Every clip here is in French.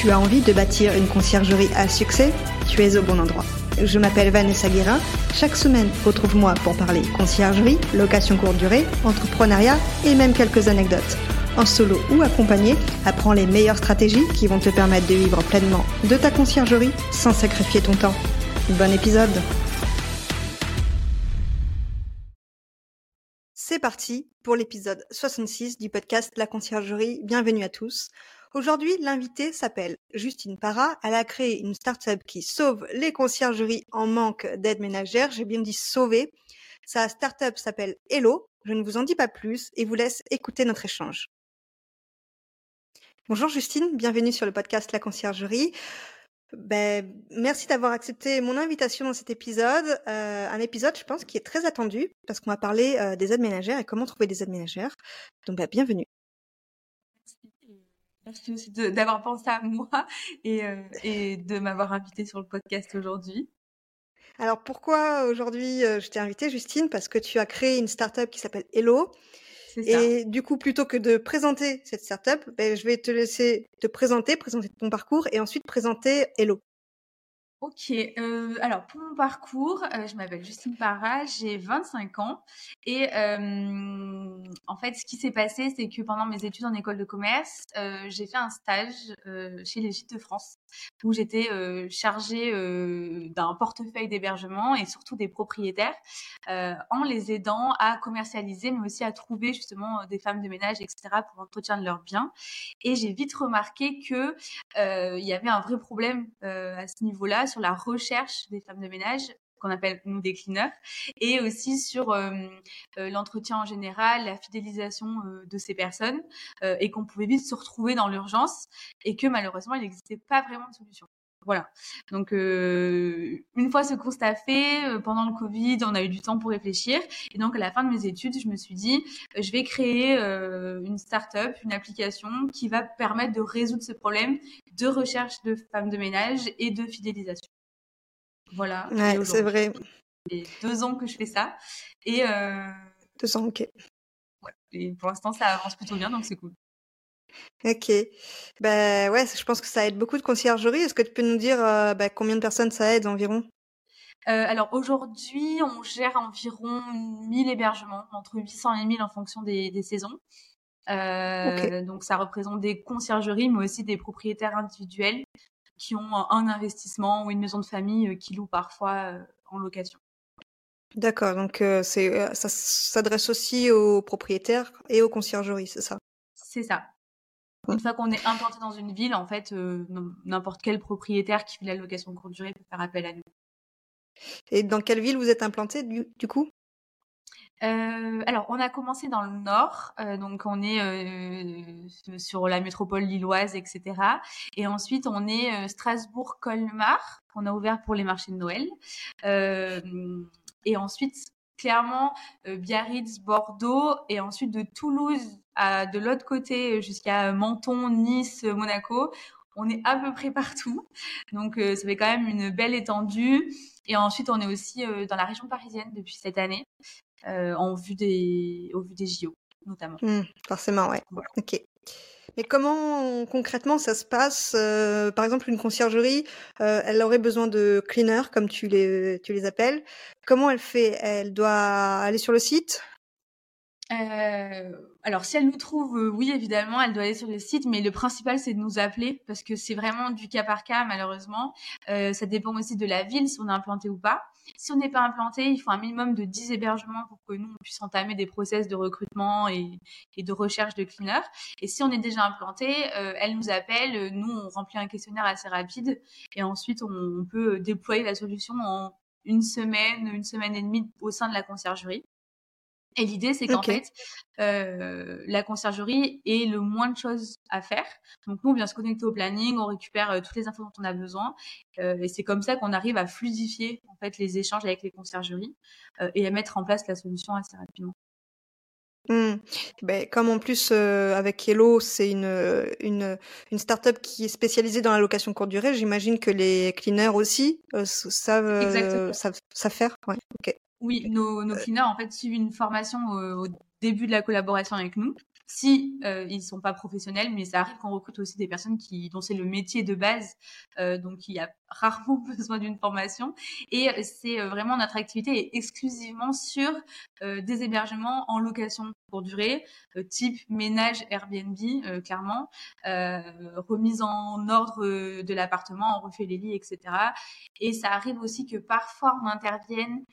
Tu as envie de bâtir une conciergerie à succès Tu es au bon endroit. Je m'appelle Vanessa Guérin. Chaque semaine, retrouve-moi pour parler conciergerie, location courte durée, entrepreneuriat et même quelques anecdotes. En solo ou accompagné, apprends les meilleures stratégies qui vont te permettre de vivre pleinement de ta conciergerie sans sacrifier ton temps. Bon épisode C'est parti pour l'épisode 66 du podcast La conciergerie. Bienvenue à tous. Aujourd'hui, l'invitée s'appelle Justine Parra. Elle a créé une start-up qui sauve les conciergeries en manque d'aide ménagère. J'ai bien dit sauver. Sa start-up s'appelle Hello. Je ne vous en dis pas plus et vous laisse écouter notre échange. Bonjour Justine, bienvenue sur le podcast La Conciergerie. Ben, merci d'avoir accepté mon invitation dans cet épisode. Euh, un épisode, je pense, qui est très attendu parce qu'on va parler euh, des aides ménagères et comment trouver des aides ménagères. Donc, ben, bienvenue. Merci aussi d'avoir pensé à moi et, euh, et de m'avoir invité sur le podcast aujourd'hui. Alors pourquoi aujourd'hui euh, je t'ai invité Justine? Parce que tu as créé une startup qui s'appelle Hello. Et du coup, plutôt que de présenter cette startup, ben, je vais te laisser te présenter, présenter ton parcours et ensuite présenter Hello. Ok, euh, alors pour mon parcours, euh, je m'appelle Justine Parra, j'ai 25 ans et euh, en fait ce qui s'est passé c'est que pendant mes études en école de commerce, euh, j'ai fait un stage chez les Gîtes de France où j'étais chargée d'un portefeuille d'hébergement et surtout des propriétaires en les aidant à commercialiser mais aussi à trouver justement des femmes de ménage etc pour l'entretien de leurs biens. Et j'ai vite remarqué que il y avait un vrai problème à ce niveau-là sur la recherche des femmes de ménage qu'on appelle nous des cleaners, et aussi sur euh, euh, l'entretien en général, la fidélisation euh, de ces personnes, et qu'on pouvait vite se retrouver dans l'urgence, et que malheureusement il n'existait pas vraiment de solution. Voilà. Donc une fois ce constat fait, pendant le Covid, on a eu du temps pour réfléchir, et donc à la fin de mes études, je me suis dit, je vais créer une start-up, une application qui va permettre de résoudre ce problème de recherche de femmes de ménage et de fidélisation. Voilà. c'est vrai. Et deux ans que je fais ça. Et euh... Deux ans, ok. Ouais. Et pour l'instant, ça avance plutôt bien, donc c'est cool. Ok. Ben ouais, je pense que ça aide beaucoup de conciergerie. Est-ce que tu peux nous dire euh, bah, combien de personnes ça aide environ? Euh, alors aujourd'hui, on gère environ 1000 hébergements, entre 800 et 1000 en fonction des, des saisons. Euh, Donc ça représente des conciergeries, mais aussi des propriétaires individuels qui ont un investissement ou une maison de famille euh, qui louent parfois euh, en location. D'accord, donc euh, c'est ça s'adresse aussi aux propriétaires et aux conciergeries, c'est ça? C'est ça. Une fois qu'on est implanté dans une ville, en fait, n'importe quel propriétaire qui fait la location courte durée peut faire appel à nous. Et dans quelle ville vous êtes implanté du, du coup? Euh, alors, on a commencé dans le nord, euh, donc on est euh, sur la métropole lilloise, etc. Et ensuite, on est euh, Strasbourg-Colmar, qu'on a ouvert pour les marchés de Noël. Euh, et ensuite, clairement, Biarritz, Bordeaux, et ensuite de Toulouse à de l'autre côté jusqu'à Menton, Nice, Monaco. On est à peu près partout, donc ça fait quand même une belle étendue. Et ensuite, on est aussi dans la région parisienne depuis cette année. Euh, en vue des, au vu des JO, notamment. Mmh, forcément, ouais. Ok. Mais comment concrètement ça se passe euh, Par exemple, une conciergerie, euh, elle aurait besoin de cleaners, comme tu les, tu les appelles. Comment elle fait? Elle doit aller sur le site? Euh, alors, si elle nous trouve, euh, oui, évidemment, elle doit aller sur le site, mais le principal, c'est de nous appeler parce que c'est vraiment du cas par cas, malheureusement. Euh, ça dépend aussi de la ville, si on est implanté ou pas. Si on n'est pas implanté, il faut un minimum de 10 hébergements pour que nous, on puisse entamer des process de recrutement et, de recherche de cleaners. Et si on est déjà implanté, euh, elle nous appelle, nous, on remplit un questionnaire assez rapide et ensuite, on, on peut déployer la solution en une semaine, une semaine et demie au sein de la conciergerie. Et l'idée, c'est qu'en fait, euh, la conciergerie ait le moins de choses à faire. Donc nous, on vient se connecter au planning, on récupère euh, toutes les infos dont on a besoin, euh, et c'est comme ça qu'on arrive à fluidifier en fait les échanges avec les conciergeries et à mettre en place la solution assez rapidement. Mmh. Ben, comme en plus euh, avec Hello, c'est une, une, une start-up qui est spécialisée dans la location courte durée, j'imagine que les cleaners aussi euh, savent, euh, savent, savent, faire. Ouais. Okay. Oui, nos, nos cleaners en fait suivent une formation au, au début de la collaboration avec nous si euh, ils sont pas professionnels, mais ça arrive qu'on recrute aussi des personnes qui dont c'est le métier de base, euh, donc il y a rarement besoin d'une formation. Et euh, c'est euh, vraiment notre activité est exclusivement sur euh, des hébergements en location pour durée, euh, type ménage Airbnb, clairement, remise en ordre de l'appartement, on refait les lits, etc. Et ça arrive aussi que parfois on intervienne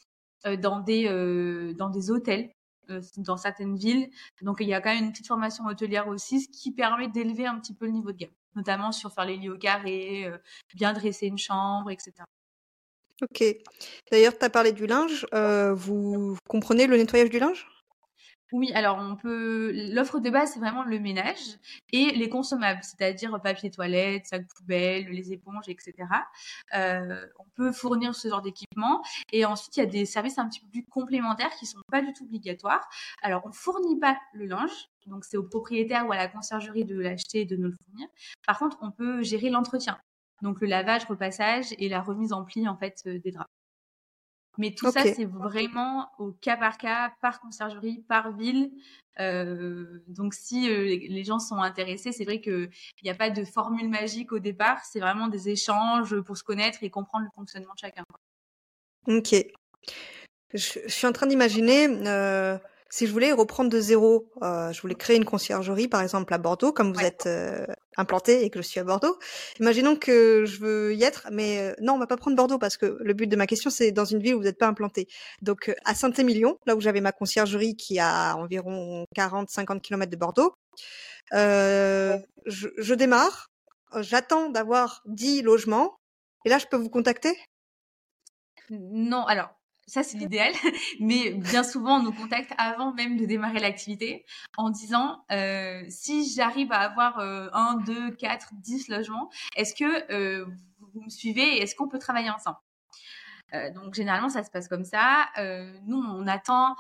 dans des dans des hôtels euh, dans certaines villes. Donc il y a quand même une petite formation hôtelière aussi, ce qui permet d'élever un petit peu le niveau de gamme, notamment sur faire les lits au carré, euh, bien dresser une chambre, etc. Ok. D'ailleurs, tu as parlé du linge. Euh, vous comprenez le nettoyage du linge? Oui, alors on peut. L'offre de base, c'est vraiment le ménage et les consommables, c'est-à-dire papier toilette, sac poubelle, les éponges, etc. Euh, on peut fournir ce genre d'équipement et ensuite il y a des services un petit peu plus complémentaires qui sont pas du tout obligatoires. Alors on fournit pas le linge, donc c'est au propriétaire ou à la conciergerie de l'acheter et de nous le fournir. Par contre, on peut gérer l'entretien, donc le lavage, repassage et la remise en pli en fait euh, des draps. Mais tout okay. ça, c'est vraiment au cas par cas, par conciergerie, par ville. Euh, donc, si euh, les gens sont intéressés, c'est vrai qu'il n'y a pas de formule magique au départ. C'est vraiment des échanges pour se connaître et comprendre le fonctionnement de chacun. Ok. Je, je suis en train d'imaginer euh, si je voulais reprendre de zéro, euh, je voulais créer une conciergerie, par exemple à Bordeaux, comme vous ouais. êtes euh, implanté et que je suis à Bordeaux. Imaginons que je veux y être, mais euh, non, on va pas prendre Bordeaux parce que le but de ma question, c'est dans une ville où vous n'êtes pas implanté. Donc à Saint-Émilion, là où j'avais ma conciergerie qui a environ 40-50 km de Bordeaux, je, je démarre, j'attends d'avoir 10 logements, et là, je peux vous contacter? Non, alors ça, c'est l'idéal. Mais bien souvent, on nous contacte avant même de démarrer l'activité en disant euh, si j'arrive à avoir euh, un, deux, quatre, dix logements, est-ce que euh, vous me suivez et est-ce qu'on peut travailler ensemble? Euh, Donc, généralement, ça se passe comme ça. Nous, on attend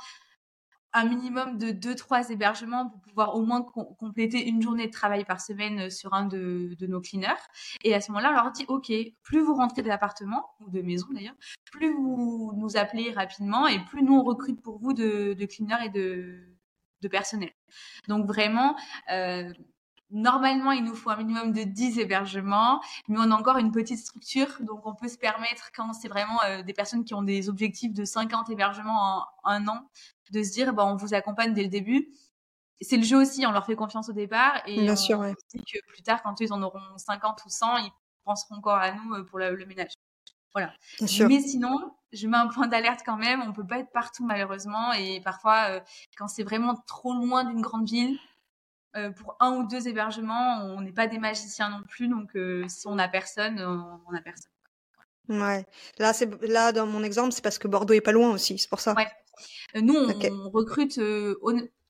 un minimum de deux trois hébergements pour pouvoir au moins com compléter une journée de travail par semaine euh, sur un de, de nos cleaners. Et à ce moment-là, on leur dit OK, plus vous rentrez d'appartement ou de maison d'ailleurs, plus vous nous appelez rapidement et plus nous on recrute pour vous de, de cleaners et de, de personnel. Donc vraiment. Euh, Normalement, il nous faut un minimum de 10 hébergements, mais on a encore une petite structure, donc on peut se permettre, quand c'est vraiment euh, des personnes qui ont des objectifs de 50 hébergements en un an, de se dire, bah, on vous accompagne dès le début. C'est le jeu aussi, on leur fait confiance au départ, et Bien on sûr, ouais. dit que plus tard, quand ils en auront 50 ou 100, ils penseront encore à nous euh, pour le, le ménage. Voilà. Mais sinon, je mets un point d'alerte quand même. On peut pas être partout malheureusement, et parfois, euh, quand c'est vraiment trop loin d'une grande ville, euh, pour un ou deux hébergements, on n'est pas des magiciens non plus, donc euh, si on n'a personne, on n'a personne. Ouais. Là, c'est là dans mon exemple, c'est parce que Bordeaux est pas loin aussi, c'est pour ça. Ouais. Euh, nous, on, okay. on recrute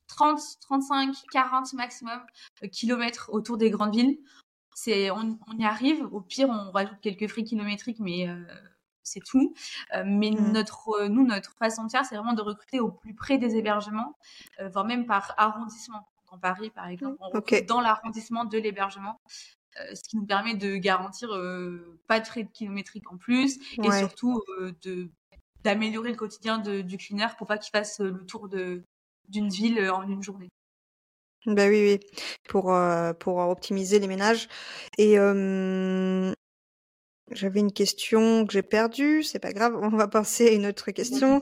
30, 35, 40 maximum kilomètres autour des grandes villes. C'est, on, on, y arrive. Au pire, on rajoute quelques frais kilométriques, mais c'est tout. Euh, mais mmh. notre, nous, notre façon de faire, c'est vraiment de recruter au plus près des hébergements, euh, voire même par arrondissement dans Paris, par exemple. On okay. dans l'arrondissement de l'hébergement. Euh, ce qui nous permet de garantir euh, pas de frais de kilométrique en plus ouais. et surtout euh, de d'améliorer le quotidien de, du cleaner pour pas qu'il fasse le tour de d'une ville en une journée. Ben oui, oui, pour pour optimiser les ménages. Et j'avais une question que j'ai perdue, c'est pas grave, on va passer à une autre question.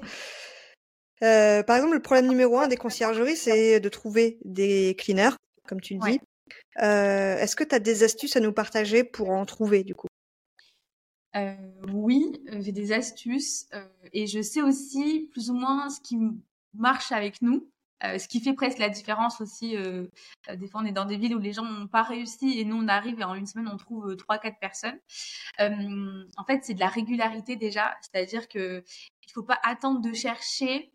Euh, par exemple, le problème numéro un des conciergeries, c'est de trouver des cleaners, comme tu le dis. Ouais. Euh, Est-ce que tu as des astuces à nous partager pour en trouver, du coup? Euh, Oui, j'ai des astuces et je sais aussi plus ou moins ce qui marche avec nous. Euh, ce qui fait presque la différence aussi. Euh, des fois, on est dans des villes où les gens n'ont pas réussi et nous, on arrive et en une semaine, on trouve trois, quatre personnes. en fait, c'est de la régularité déjà, c'est-à-dire que il faut pas attendre de chercher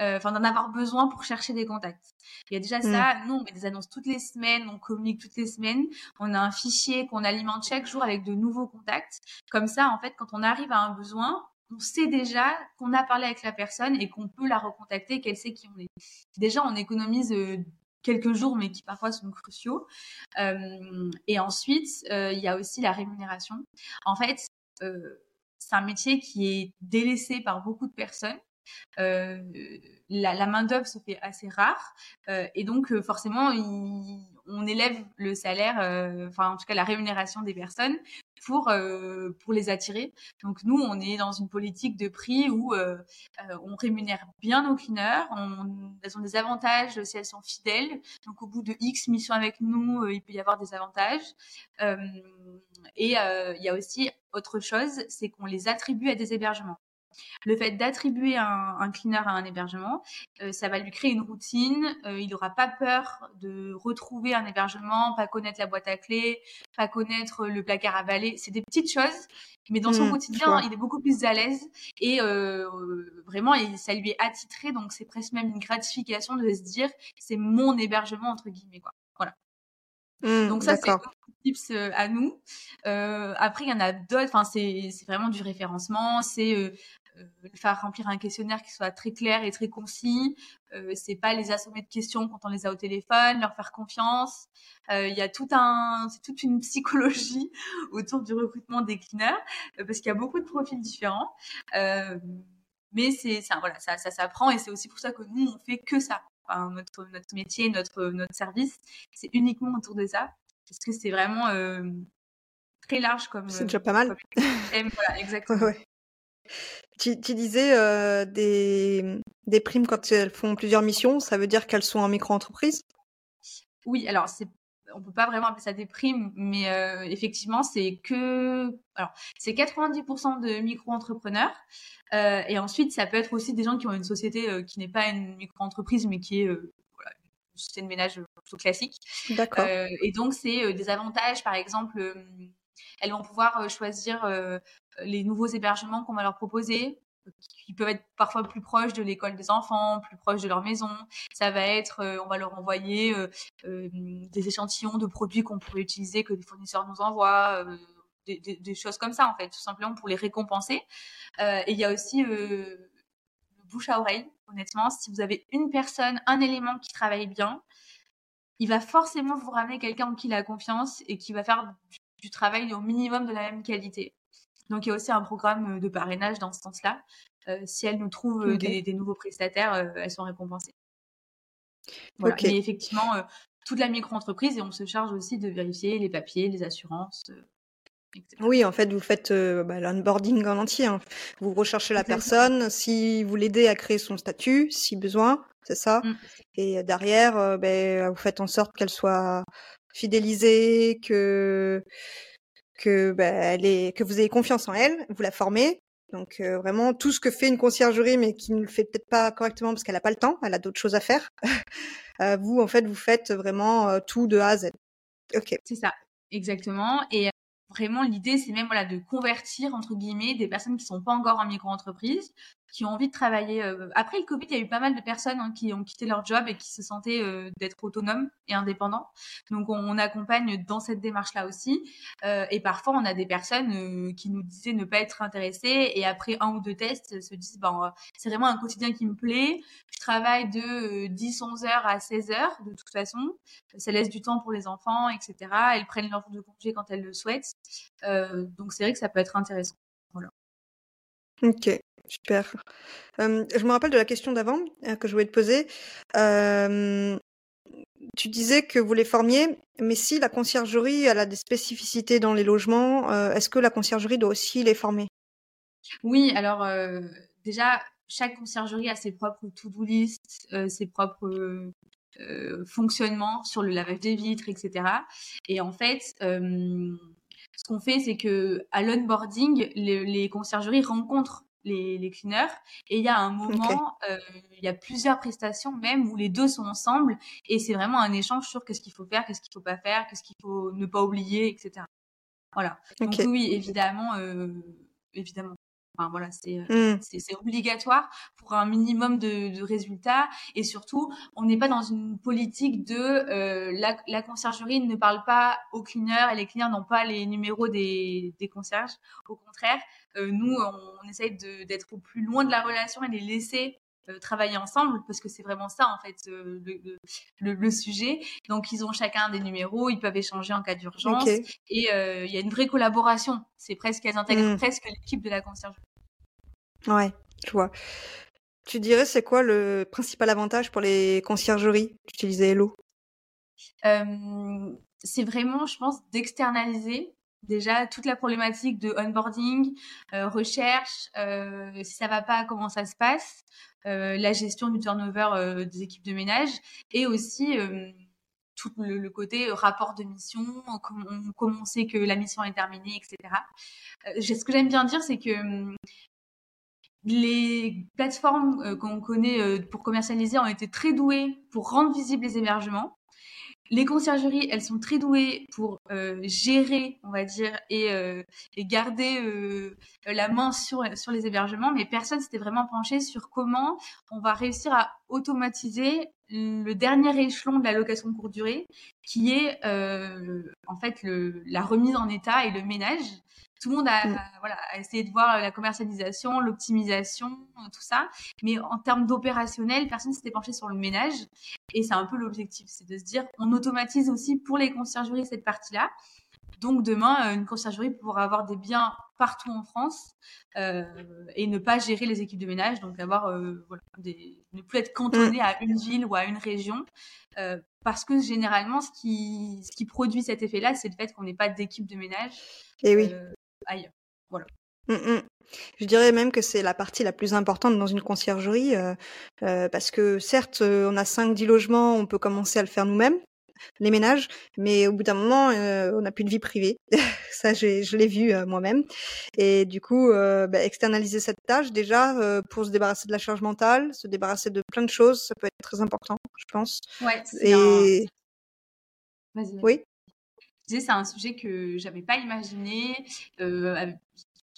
enfin d'en avoir besoin pour chercher des contacts. Il y a déjà ça. Nous, on met des annonces toutes les semaines, on communique toutes les semaines. On a un fichier qu'on alimente chaque jour avec de nouveaux contacts. Comme ça, en fait, quand on arrive à un besoin, on sait déjà qu'on a parlé avec la personne et qu'on peut la recontacter, qu'elle sait qui on est. Déjà, on économise quelques jours, mais qui parfois sont cruciaux. Euh, et ensuite, euh, il y a aussi la rémunération. En fait, euh, c'est un métier qui est délaissé par beaucoup de personnes. Euh, la, la main d'œuvre se fait assez rare euh, et donc forcément on élève le salaire, enfin en tout cas la rémunération des personnes pour euh, pour les attirer. Donc nous, on est dans une politique de prix où euh, euh, on rémunère bien nos cleaners, elles ont des avantages si elles sont fidèles. Donc au bout de X missions avec nous, il peut y avoir des avantages. et il y a aussi autre chose, c'est qu'on les attribue à des hébergements. Le fait d'attribuer un, un, cleaner à un hébergement, euh, ça va lui créer une routine. Euh, il n'aura pas peur de retrouver un hébergement, pas connaître la boîte à clés, pas connaître le placard à balai. C'est des petites choses, mais dans son mmh, quotidien, il est beaucoup plus à l'aise et euh, vraiment, ça lui est attitré. Donc, c'est presque même une gratification de se dire, c'est mon hébergement entre guillemets, quoi. Voilà. Mmh, donc ça, c'est tips à nous. Euh, après, il y en a d'autres. Enfin, c'est vraiment du référencement. C'est euh, faire remplir un questionnaire qui soit très clair et très concis. Euh, c'est pas les assommer de questions quand on les a au téléphone, leur faire confiance. Euh, il y a tout un, c'est toute une psychologie autour du recrutement des cleaners euh, parce qu'il y a beaucoup de profils différents. mais c'est ça, voilà, ça, ça s'apprend et c'est aussi pour ça que nous on fait que ça. Enfin, notre notre métier, notre notre service, c'est uniquement autour de ça parce que c'est vraiment très large comme. C'est déjà pas mal. voilà, exactement. Ouais. Tu, disais euh, des, des primes quand elles font plusieurs missions, ça veut dire qu'elles sont en micro-entreprise? Oui, alors c'est on peut pas vraiment appeler ça des primes, mais euh, effectivement, c'est que alors c'est 90% de micro-entrepreneurs, euh, et ensuite ça peut être aussi des gens qui ont une société qui n'est pas une micro-entreprise, mais qui est voilà, une société de ménage plutôt classique. D'accord. et donc c'est des avantages, par exemple, elles vont pouvoir choisir les nouveaux hébergements qu'on va leur proposer qui peuvent être parfois plus proches de l'école des enfants, plus proches de leur maison. Ça va être, euh, on va leur envoyer euh, euh, des échantillons de produits qu'on pourrait utiliser, que les fournisseurs nous envoient, des, des, des, choses comme ça en fait, tout simplement pour les récompenser. et il y a aussi le bouche à oreille. Honnêtement, si vous avez une personne, un élément qui travaille bien, il va forcément vous ramener quelqu'un en qui il a confiance et qui va faire du, travail au minimum de la même qualité. Donc il y a aussi un programme euh, de parrainage dans ce sens-là. Euh, si elles nous trouvent euh, des, nouveaux prestataires, elles sont récompensées. Voilà. Mais effectivement, toute la micro-entreprise et on se charge aussi de vérifier les papiers, les assurances. Oui, en fait, vous faites bah, l'onboarding en entier. Hein. Vous recherchez la personne, si vous l'aidez à créer son statut, si besoin, c'est ça. Mmh. Et derrière, ben, vous faites en sorte qu'elle soit fidélisée, que que, bah, elle est, que vous ayez confiance en elle, vous la formez. Donc euh, vraiment tout ce que fait une conciergerie, mais qui ne le fait peut-être pas correctement parce qu'elle n'a pas le temps, elle a d'autres choses à faire. euh, vous, en fait, vous faites vraiment euh, tout de A à Z. Ok. C'est ça, exactement. Et vraiment, l'idée, c'est même voilà de convertir entre guillemets des personnes qui sont pas encore en micro-entreprise qui ont envie de travailler. Euh, après le Covid, il y a eu pas mal de personnes hein, qui ont quitté leur job et qui se sentaient euh, d'être autonomes et indépendants. Donc on, accompagne dans cette démarche-là aussi. Euh, et parfois, on a des personnes qui nous disaient ne pas être intéressées et après un ou deux tests se disent ben c'est vraiment un quotidien qui me plaît. Je travaille de 10-11 heures à 16 heures de toute façon. Ça laisse du temps pour les enfants, etc. Elles prennent leur jour de congé quand elles le souhaitent. donc c'est vrai que ça peut être intéressant. Voilà. Ok. Super. je me rappelle de la question d'avant euh, que je voulais te poser. tu disais que vous les formiez, mais si la conciergerie a des spécificités dans les logements, euh, est-ce que la conciergerie doit aussi les former? Oui, alors déjà, chaque conciergerie a ses propres to-do list, ses propres fonctionnements sur le lavage des vitres, etc. Et en fait, ce qu'on fait, c'est que à l'onboarding, les conciergeries rencontrent les, les cleaners. Et il y a un moment, euh, il y a plusieurs prestations même où les deux sont ensemble et c'est vraiment un échange sur qu'est-ce qu'il faut faire, qu'est-ce qu'il faut pas faire, qu'est-ce qu'il faut ne pas oublier, etc. Voilà. Donc oui, évidemment, euh, évidemment. Enfin voilà, c'est c'est obligatoire pour un minimum de, de, résultats et surtout, on n'est pas dans une politique de euh, la, la, conciergerie ne parle pas aux cleaners et les cleaners n'ont pas les numéros des, des concierges. Au contraire, nous, on, essaye d'être au plus loin de la relation et les laisser euh, travailler ensemble parce que c'est vraiment ça en fait euh, le, le, sujet. Donc ils ont chacun des numéros, ils peuvent échanger en cas d'urgence et euh, il y a une vraie collaboration. C'est presque elles intègrent mmh. presque l'équipe de la conciergerie. Ouais, je vois. Tu dirais c'est quoi le principal avantage pour les conciergeries d'utiliser Hello C'est vraiment, je pense, d'externaliser déjà toute la problématique de onboarding, recherche, si ça va pas, comment ça se passe, euh, la gestion du turnover euh, des équipes de ménage et aussi euh, tout le, côté rapport de mission, comment, on sait que la mission est terminée, etc. ce que j'aime bien dire, c'est que hum, les plateformes qu'on connaît pour commercialiser ont été très douées pour rendre visibles les hébergements. Les conciergeries, elles sont très douées pour euh, gérer, on va dire, et, euh, garder euh, la main sur, les hébergements, mais personne s'était vraiment penché sur comment on va réussir à automatiser le dernier échelon de la location courte durée, qui est en fait la remise en état et le ménage tout le monde a, mm. voilà, a essayé de voir la commercialisation, l'optimisation, tout ça. Mais en termes d'opérationnel, personne s'était penché sur le ménage. Et c'est un peu l'objectif, c'est de se dire, on automatise aussi pour les conciergeries cette partie-là. Donc demain, euh, une conciergerie pourra avoir des biens partout en France euh, et ne pas gérer les équipes de ménage, donc avoir euh, voilà, des, ne plus être cantonné mm. à une ville ou à une région, euh, parce que généralement, ce qui, ce qui produit cet effet-là, c'est le fait qu'on n'ait pas d'équipe de ménage. Et oui. Euh, ailleurs. Voilà. Mmh, mmh. Je dirais même que c'est la partie la plus importante dans une conciergerie, euh, euh, parce que certes, on a 5-10 logements, on peut commencer à le faire nous-mêmes, les ménages, mais au bout d'un moment, on n'a plus de vie privée. Ça, je l'ai vu moi-même. Et du coup, bah, externaliser cette tâche, déjà, pour se débarrasser de la charge mentale, se débarrasser de plein de choses, ça peut être très important, je pense. Ouais, Et... Vas-y. Oui c'est un sujet que j'avais pas imaginé, euh,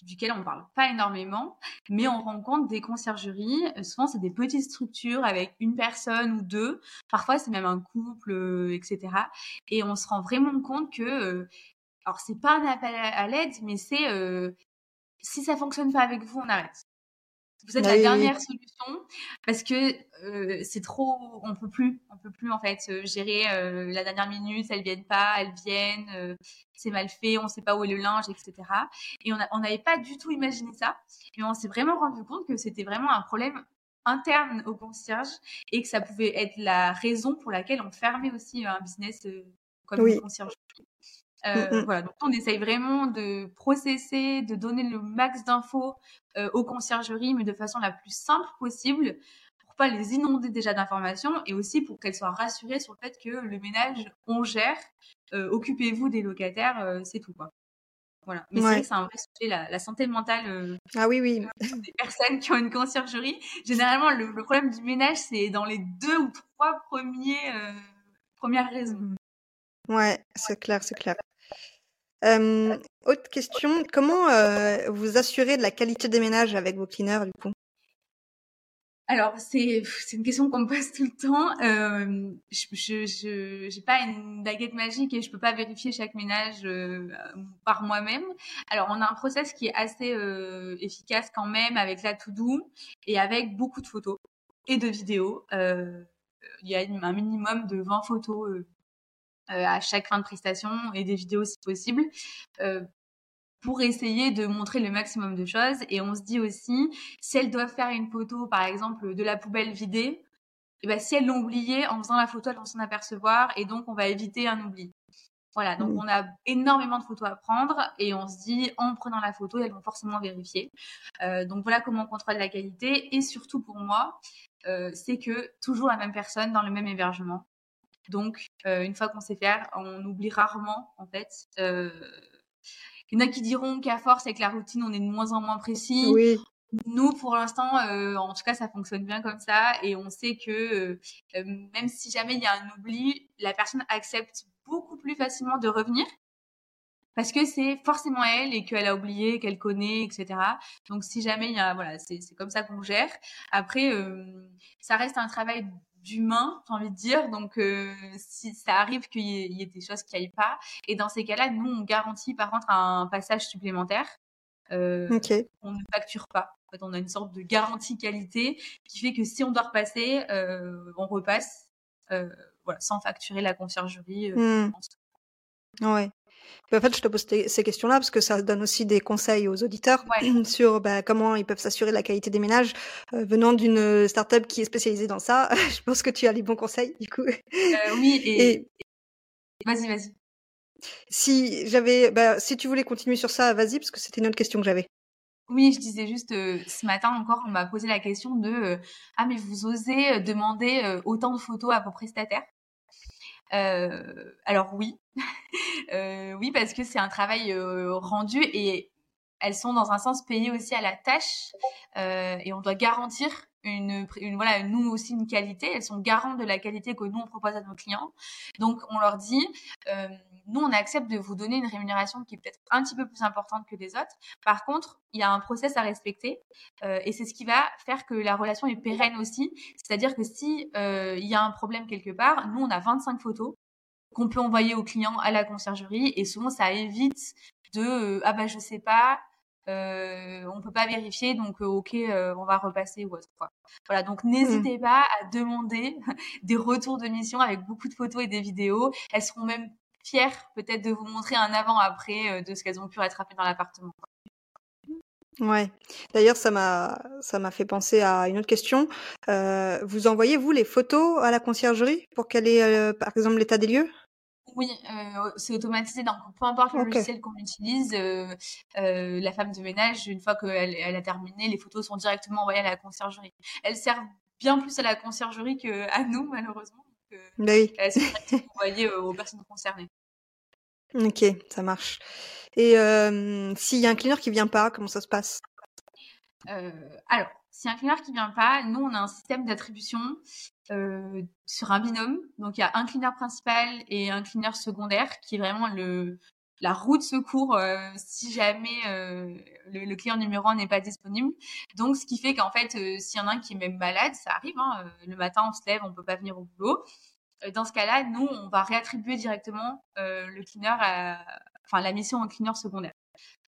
duquel on parle pas énormément, mais on rencontre des conciergeries. Euh, souvent, c'est des petites structures avec une personne ou deux. Parfois, c'est même un couple, euh, etc. Et on se rend vraiment compte que, euh, alors c'est pas un appel à l'aide, mais c'est si ça fonctionne pas avec vous, on arrête. Vous êtes la dernière solution parce que euh, c'est trop, on peut plus, on peut plus en fait euh, gérer euh, la dernière minute, elles viennent pas, elles viennent, c'est mal fait, on sait pas où est le linge, etc. Et on n'avait pas du tout imaginé ça, et on s'est vraiment rendu compte que c'était vraiment un problème interne au concierge et que ça pouvait être la raison pour laquelle on fermait aussi un business comme le concierge. Mmh, euh, mmh. Voilà, donc on essaye vraiment de processer, de donner le max d'infos euh, aux conciergeries, mais de façon la plus simple possible pour pas les inonder déjà d'informations et aussi pour qu'elles soient rassurées sur le fait que le ménage, on gère, euh, occupez-vous des locataires, c'est tout quoi. Voilà. Mais c'est vrai que c'est un vrai sujet, la, santé mentale ah oui, oui. des personnes qui ont une conciergerie. Généralement, le, le problème du ménage, c'est dans les deux ou trois premiers, premières raisons. Ouais, c'est clair, c'est clair autre question, comment vous assurez de la qualité des ménages avec vos cleaners du coup? Alors, c'est une question qu'on me pose tout le temps. Je n'ai pas une baguette magique et je peux pas vérifier chaque ménage par moi-même. Alors, on a un process qui est assez efficace quand même avec la to-do et avec beaucoup de photos et de vidéos. il y a un minimum de 20 photos à chaque fin de prestation et des vidéos si possible euh, pour essayer de montrer le maximum de choses. Et on se dit aussi, si elles doivent faire une photo, par exemple, de la poubelle vidée, et eh ben, si elles l'ont oublié, en faisant la photo, elles vont s'en apercevoir et donc on va éviter un oubli. Voilà, donc mmh. on a énormément de photos à prendre et on se dit, en prenant la photo, elles vont forcément vérifier. Euh, donc voilà comment on contrôle la qualité. Et surtout pour moi, euh, c'est que toujours la même personne dans le même hébergement. Donc, euh, une fois qu'on sait faire, on oublie rarement, en fait. Euh, il y en a qui diront qu'à force, avec la routine, on est de moins en moins précis. Oui. Nous, pour l'instant, euh, en tout cas, ça fonctionne bien comme ça. Et on sait que même si jamais il y a un oubli, la personne accepte beaucoup plus facilement de revenir parce que c'est forcément elle et qu'elle a oublié, qu'elle connaît, etc. Donc si jamais il y a, voilà, c'est comme ça qu'on gère. Après, euh, ça reste un travail d'humain, j'ai envie de dire. Donc, euh, si ça arrive qu'il y, ait des choses qui aillent pas, et dans ces cas-là, nous, on garantit par contre un passage supplémentaire. Euh, On ne facture pas. En fait, on a une sorte de garantie qualité qui fait que si on doit repasser, euh, on repasse, euh, voilà, sans facturer la conciergerie. Euh, mmh. Ouais. En fait, je te pose ces questions-là parce que ça donne aussi des conseils aux auditeurs sur bah, comment ils peuvent s'assurer la qualité des ménages. Euh, venant d'une startup qui est spécialisée dans ça, je pense que tu as les bons conseils, du coup. Euh, oui, et... Vas-y, vas-y. Si j'avais, bah, si tu voulais continuer sur ça, vas-y, parce que c'était une autre question que j'avais. Oui, je disais juste euh, ce matin encore, on m'a posé la question de ah mais vous osez demander autant de photos à vos prestataires? Euh, alors oui, euh, oui parce que c'est un travail euh, rendu et elles sont dans un sens payées aussi à la tâche et on doit garantir une, une, voilà nous aussi une qualité. Elles sont garantes de la qualité que nous on propose à nos clients. Donc on leur dit euh, nous on accepte de vous donner une rémunération qui est peut-être un petit peu plus importante que les autres. Par contre il y a un process à respecter euh, et c'est ce qui va faire que la relation est pérenne aussi. C'est-à-dire que si euh, il y a un problème quelque part nous on a 25 photos qu'on peut envoyer aux clients à la conciergerie et souvent ça évite de ah bah je sais pas euh, on peut pas vérifier, donc euh, ok, euh, on va repasser ou autre. Quoi. Voilà, donc n'hésitez mmh. pas à demander des retours de mission avec beaucoup de photos et des vidéos. Elles seront même fières peut-être de vous montrer un avant-après euh, de ce qu'elles ont pu rattraper dans l'appartement. Ouais. D'ailleurs, ça m'a ça m'a fait penser à une autre question. vous envoyez vous les photos à la conciergerie pour qu'elle ait par exemple l'état des lieux? Oui, euh, c'est automatisé. Donc, peu importe le logiciel qu'on utilise, euh, euh, la femme de ménage, une fois qu'elle elle a terminé, les photos sont directement envoyées à la conciergerie. Elles servent bien plus à la conciergerie qu'à nous, malheureusement. Donc, bah oui. Elles sont directement envoyées aux personnes concernées. Ok, ça marche. Et s'il y a un cleaner qui vient pas, comment ça se passe? Alors, si un cleaner qui vient pas, nous on a un système d'attribution euh, sur un binôme. Donc il y a un cleaner principal et un cleaner secondaire qui est vraiment le la roue de secours euh, si jamais euh, le, client numéro un n'est pas disponible. Donc ce qui fait qu'en fait s'il y en a un qui est même malade, ça arrive. Hein, le matin on se lève, on peut pas venir au boulot. Dans ce cas-là, nous on va réattribuer directement le cleaner à, enfin la mission au cleaner secondaire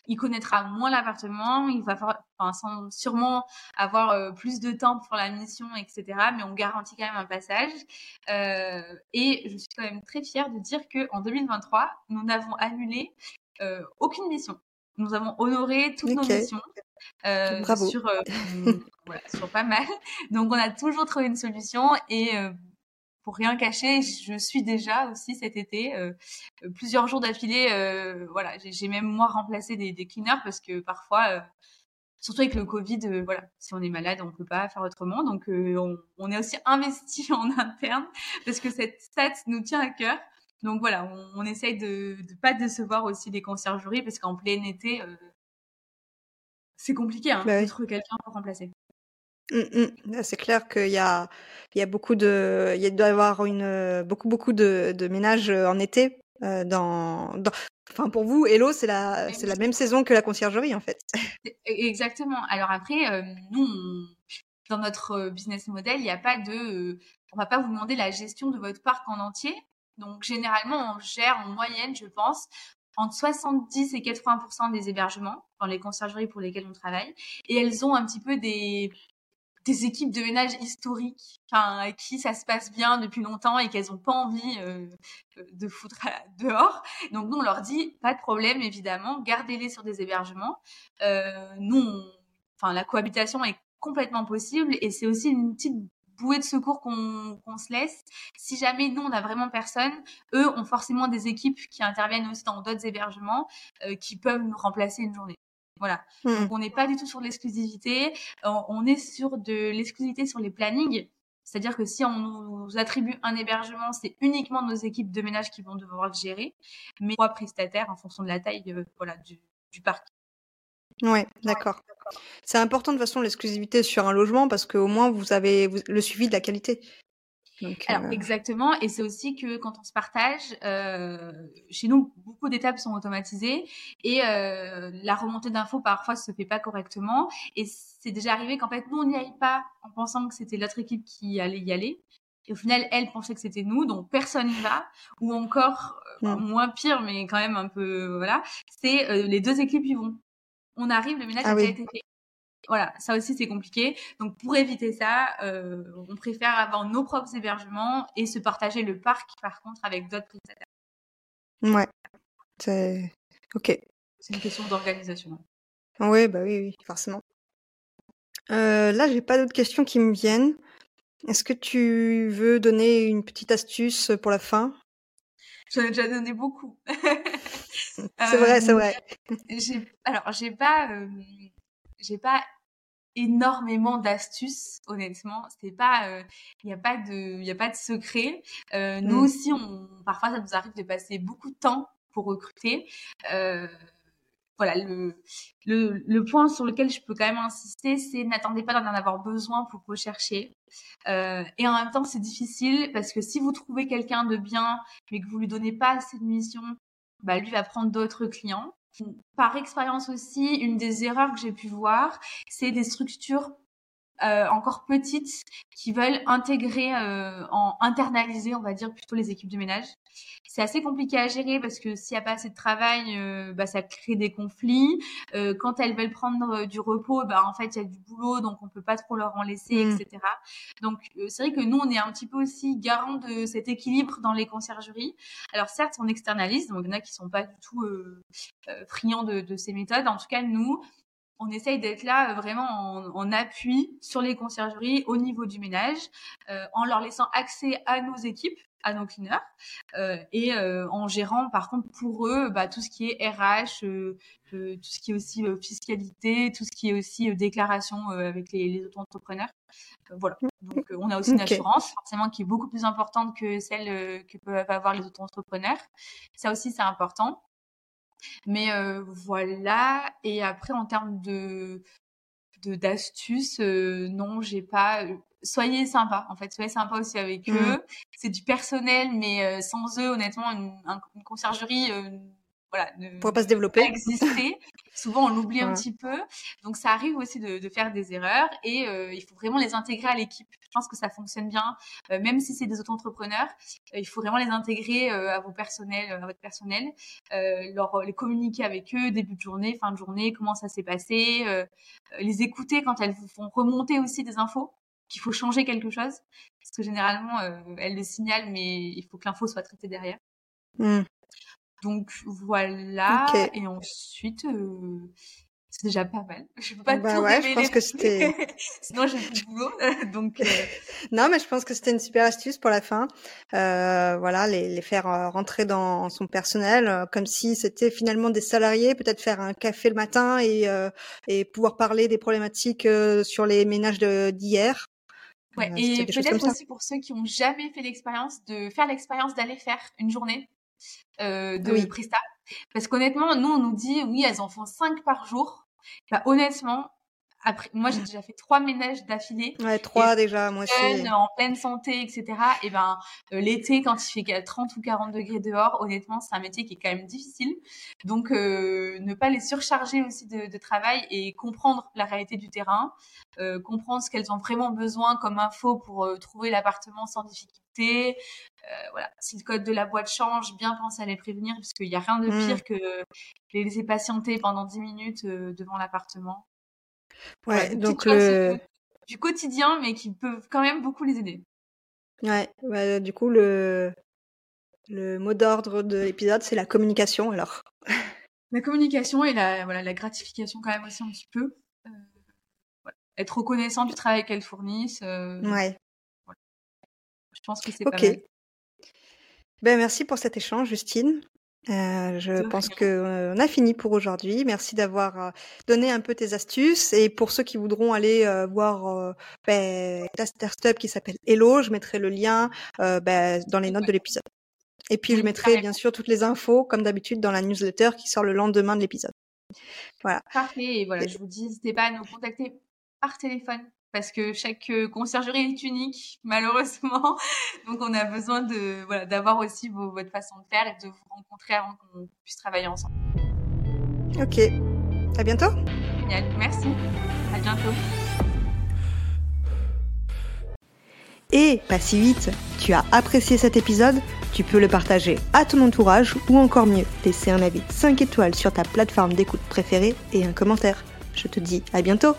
il connaîtra moins l'appartement, il va enfin, sûrement avoir euh, plus de temps pour la mission, etc. Mais on garantit quand même un passage. Euh, et je suis quand même très fière de dire que en 2023, nous n'avons annulé euh, aucune mission. Nous avons honoré toutes nos missions. Sur, voilà, sur pas mal. Donc on a toujours trouvé une solution et pour rien cacher, je suis déjà aussi cet été euh, plusieurs jours d'affilée. Euh, voilà, j'ai même moi remplacé des, des, cleaners parce que parfois, euh, surtout avec le Covid, voilà, si on est malade, on peut pas faire autrement. Donc on, on, est aussi investi en interne parce que cette stat nous tient à cœur. Donc voilà, on, on essaye de ne pas décevoir aussi les conciergeries parce qu'en plein été, c'est compliqué hein, bah de trouver quelqu'un pour remplacer. Mmh c'est clair qu'il y a il y a beaucoup de il doit y avoir une, beaucoup, beaucoup de de ménages, en été, dans dans enfin pour vous, Hello, c'est la c'est la même saison que la conciergerie, en fait. E exactement. Alors après, nous, dans notre, business model, il y a pas de, on va pas vous demander la gestion de votre parc en entier. Donc généralement, on gère en moyenne, je pense, entre 70 et 80 des hébergements dans les conciergeries pour lesquelles on travaille et elles ont un petit peu des des équipes de ménage historiques, avec qui ça se passe bien depuis longtemps et qu'elles n'ont pas envie euh, de foutre dehors. Donc nous, on leur dit, pas de problème, évidemment, gardez-les sur des hébergements. Euh, nous, enfin, la cohabitation est complètement possible et c'est aussi une petite bouée de secours qu'on se laisse. Si jamais nous, on n'a vraiment personne, eux ont forcément des équipes qui interviennent aussi dans d'autres hébergements euh, qui peuvent nous remplacer une journée. Voilà. Mmh. Donc on n'est pas du tout sur l'exclusivité. On est sur de l'exclusivité sur les plannings. C'est-à-dire que si on nous attribue un hébergement, c'est uniquement nos équipes de ménage qui vont devoir le gérer, mais trois prestataires en fonction de la taille euh, voilà, du, parc. Oui, d'accord. c'est important de toute façon l'exclusivité sur un logement parce qu'au moins vous avez le suivi de la qualité. Alors exactement, et c'est aussi que quand on se partage, euh, chez nous beaucoup d'étapes sont automatisées et euh, la remontée d'infos parfois se fait pas correctement. Et c'est déjà arrivé qu'en fait nous on n'y aille pas en pensant que c'était l'autre équipe qui allait y aller. Et au final, elle pensait que c'était nous, donc personne n'y va. Ou encore, euh, moins pire, mais quand même un peu, voilà, c'est euh, les deux équipes y vont. On arrive, le ménage ah a déjà été fait. Voilà, ça aussi c'est compliqué. Donc pour éviter ça, euh, on préfère avoir nos propres hébergements et se partager le parc par contre avec d'autres prestataires. Ouais, c'est ok. C'est une question d'organisation. Oui, bah oui, oui, forcément. Euh, là, j'ai pas d'autres questions qui me viennent. Est-ce que tu veux donner une petite astuce pour la fin? J'en ai déjà donné beaucoup. c'est vrai, c'est vrai. Alors, j'ai pas, euh, j'ai pas énormément d'astuces honnêtement. C'est pas il euh, n'y a pas de il a pas de secret. Euh, nous mmh. aussi on parfois ça nous arrive de passer beaucoup de temps pour recruter. Euh, voilà le, le, le point sur lequel je peux quand même insister c'est n'attendez pas d'en avoir besoin pour rechercher. Euh, et en même temps c'est difficile parce que si vous trouvez quelqu'un de bien mais que vous lui donnez pas assez de missions bah lui va prendre d'autres clients par expérience aussi, une des erreurs que j'ai pu voir, c'est des structures euh, encore petites qui veulent intégrer, euh, en internaliser, on va dire plutôt les équipes de ménage. C'est assez compliqué à gérer parce que s'il n'y a pas assez de travail, euh, bah, ça crée des conflits. Quand elles veulent prendre du repos, bah, en fait il y a du boulot, donc on peut pas trop leur en laisser, mmh. etc. Donc c'est vrai que nous on est un petit peu aussi garant de cet équilibre dans les conciergeries. Alors certes on externalise, donc il y en a qui sont pas du tout friands de, de ces méthodes. En tout cas nous on essaye d'être là euh, vraiment en, appui sur les conciergeries au niveau du ménage, euh, en leur laissant accès à nos équipes, à nos cleaners, euh, et en gérant par contre pour eux bah, tout ce qui est RH, tout ce qui est aussi fiscalité, tout ce qui est aussi déclaration avec les, les auto-entrepreneurs. voilà. Donc on a aussi une assurance forcément qui est beaucoup plus importante que celle que peuvent avoir les auto-entrepreneurs. Ça aussi c'est important. Mais voilà. Et après, en termes de d'astuces, non, j'ai pas. Soyez sympa, en fait, soyez sympa aussi avec mmh. eux. C'est du personnel, mais sans eux, honnêtement, une, une conciergerie voilà, ne pourrait pas se développer. exister. Souvent, on l'oublie un petit peu. Donc, ça arrive aussi de, de faire des erreurs et euh, il faut vraiment les intégrer à l'équipe. Je pense que ça fonctionne bien, euh, même si c'est des auto-entrepreneurs. Euh, il faut vraiment les intégrer à vos personnels, à votre personnel, leur les communiquer avec eux début de journée, fin de journée, comment ça s'est passé, les écouter quand elles vous font remonter aussi des infos qu'il faut changer quelque chose, parce que généralement elles le signalent, mais il faut que l'info soit traitée derrière. Mmh. Donc voilà. Et ensuite, euh, c'est déjà pas mal. Je peux pas bah tout ouais, je pense que c'était. Sinon, j'ai de boulot. Donc. Euh, non, mais je pense que c'était une super astuce pour la fin. Euh, voilà, les, les faire rentrer dans son personnel, comme si c'était finalement des salariés. Peut-être faire un café le matin et et pouvoir parler des problématiques sur les ménages d'hier. Ouais, et peut-être aussi pour ceux qui ont jamais fait l'expérience de faire l'expérience d'aller faire une journée euh, de oui. Presta. Parce qu'honnêtement, nous, on nous dit, oui, elles en font 5 par jour. Bah, honnêtement, après, moi, j'ai déjà fait trois ménages d'affilée. Ouais, trois déjà, moi aussi. En pleine santé, etc. Et ben, euh, l'été, quand il fait 30 ou 40 degrés dehors, honnêtement, c'est un métier qui est quand même difficile. Donc, euh, ne pas les surcharger aussi de, de, travail et comprendre la réalité du terrain, euh, comprendre ce qu'elles ont vraiment besoin comme info pour trouver l'appartement sans difficulté. Euh, voilà, si le code de la boîte change, bien penser à les prévenir, parce qu'il n'y a rien de mmh. pire que les laisser patienter pendant 10 minutes devant l'appartement. Ouais, donc le... du quotidien, mais qui peuvent quand même beaucoup les aider. Ouais, bah, du coup, le, le mot d'ordre de l'épisode, c'est la communication, alors. La communication et la, voilà, la gratification quand même aussi un petit peu. Euh, voilà. Être reconnaissant du travail qu'elles fournissent. Euh, ouais. Voilà. Je pense que c'est pas mal. Ben, merci pour cet échange, Justine. Euh, je pense que euh, on a fini pour aujourd'hui. Merci d'avoir euh, donné un peu tes astuces. Et pour ceux qui voudront aller euh, voir ben, la startup qui s'appelle Hello, je mettrai le lien ben, dans les notes de l'épisode. Et puis je mettrai bien sûr toutes les infos, comme d'habitude, dans la newsletter qui sort le lendemain de l'épisode. Voilà. Parfait. Et voilà, je vous dis, n'hésitez pas à nous contacter par téléphone parce que chaque euh, conciergerie est unique, malheureusement. Donc, on a besoin de voilà d'avoir aussi votre façon de faire et de vous rencontrer avant qu'on puisse travailler ensemble. Ok. À bientôt. Génial. Merci. À bientôt. Et pas si vite, tu as apprécié cet épisode Tu peux le partager à ton entourage ou encore mieux, laisser un avis 5 étoiles sur ta plateforme d'écoute préférée et un commentaire. Je te dis à bientôt